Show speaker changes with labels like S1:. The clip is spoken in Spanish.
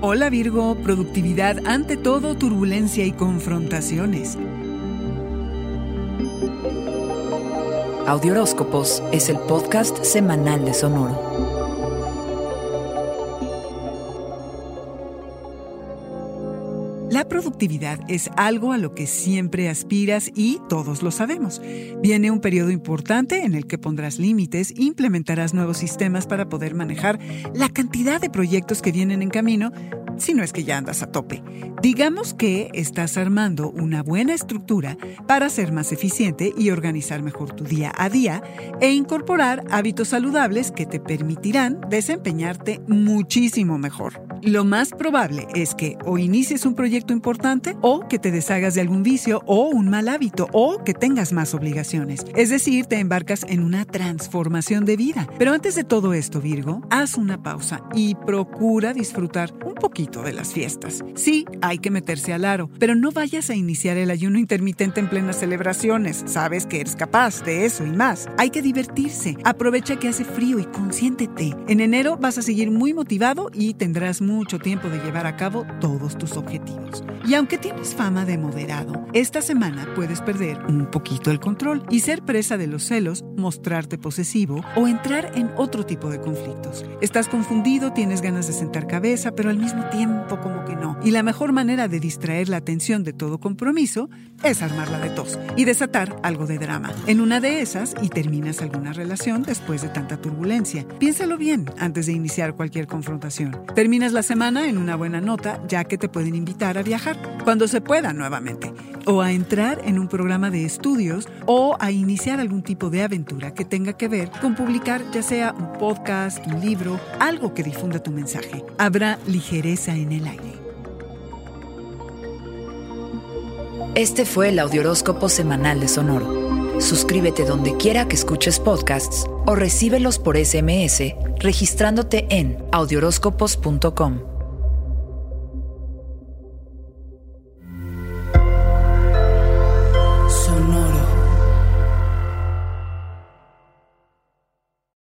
S1: Hola Virgo, productividad ante todo, turbulencia y confrontaciones.
S2: Audioróscopos es el podcast semanal de Sonoro.
S1: La productividad es algo a lo que siempre aspiras y todos lo sabemos. Viene un periodo importante en el que pondrás límites, implementarás nuevos sistemas para poder manejar la cantidad de proyectos que vienen en camino, si no es que ya andas a tope. Digamos que estás armando una buena estructura para ser más eficiente y organizar mejor tu día a día e incorporar hábitos saludables que te permitirán desempeñarte muchísimo mejor. Lo más probable es que o inicies un proyecto importante o que te deshagas de algún vicio o un mal hábito o que tengas más obligaciones. Es decir, te embarcas en una transformación de vida. Pero antes de todo esto, Virgo, haz una pausa y procura disfrutar un poquito de las fiestas. Sí, hay que meterse al aro, pero no vayas a iniciar el ayuno intermitente en plenas celebraciones. Sabes que eres capaz de eso y más. Hay que divertirse. Aprovecha que hace frío y consiéntete. En enero vas a seguir muy motivado y tendrás mucho tiempo de llevar a cabo todos tus objetivos. Y aunque tienes fama de moderado, esta semana puedes perder un poquito el control y ser presa de los celos, mostrarte posesivo o entrar en otro tipo de conflictos. Estás confundido, tienes ganas de sentar cabeza, pero al mismo tiempo como que no. Y la mejor manera de distraer la atención de todo compromiso es armarla de tos y desatar algo de drama. En una de esas y terminas alguna relación después de tanta turbulencia. Piénsalo bien antes de iniciar cualquier confrontación. Terminas la semana en una buena nota, ya que te pueden invitar a viajar cuando se pueda nuevamente, o a entrar en un programa de estudios o a iniciar algún tipo de aventura que tenga que ver con publicar ya sea un podcast, un libro, algo que difunda tu mensaje. Habrá ligereza en el aire.
S2: Este fue el Audioróscopo Semanal de Sonoro. Suscríbete donde quiera que escuches podcasts o recíbelos por SMS registrándote en audioróscopos.com.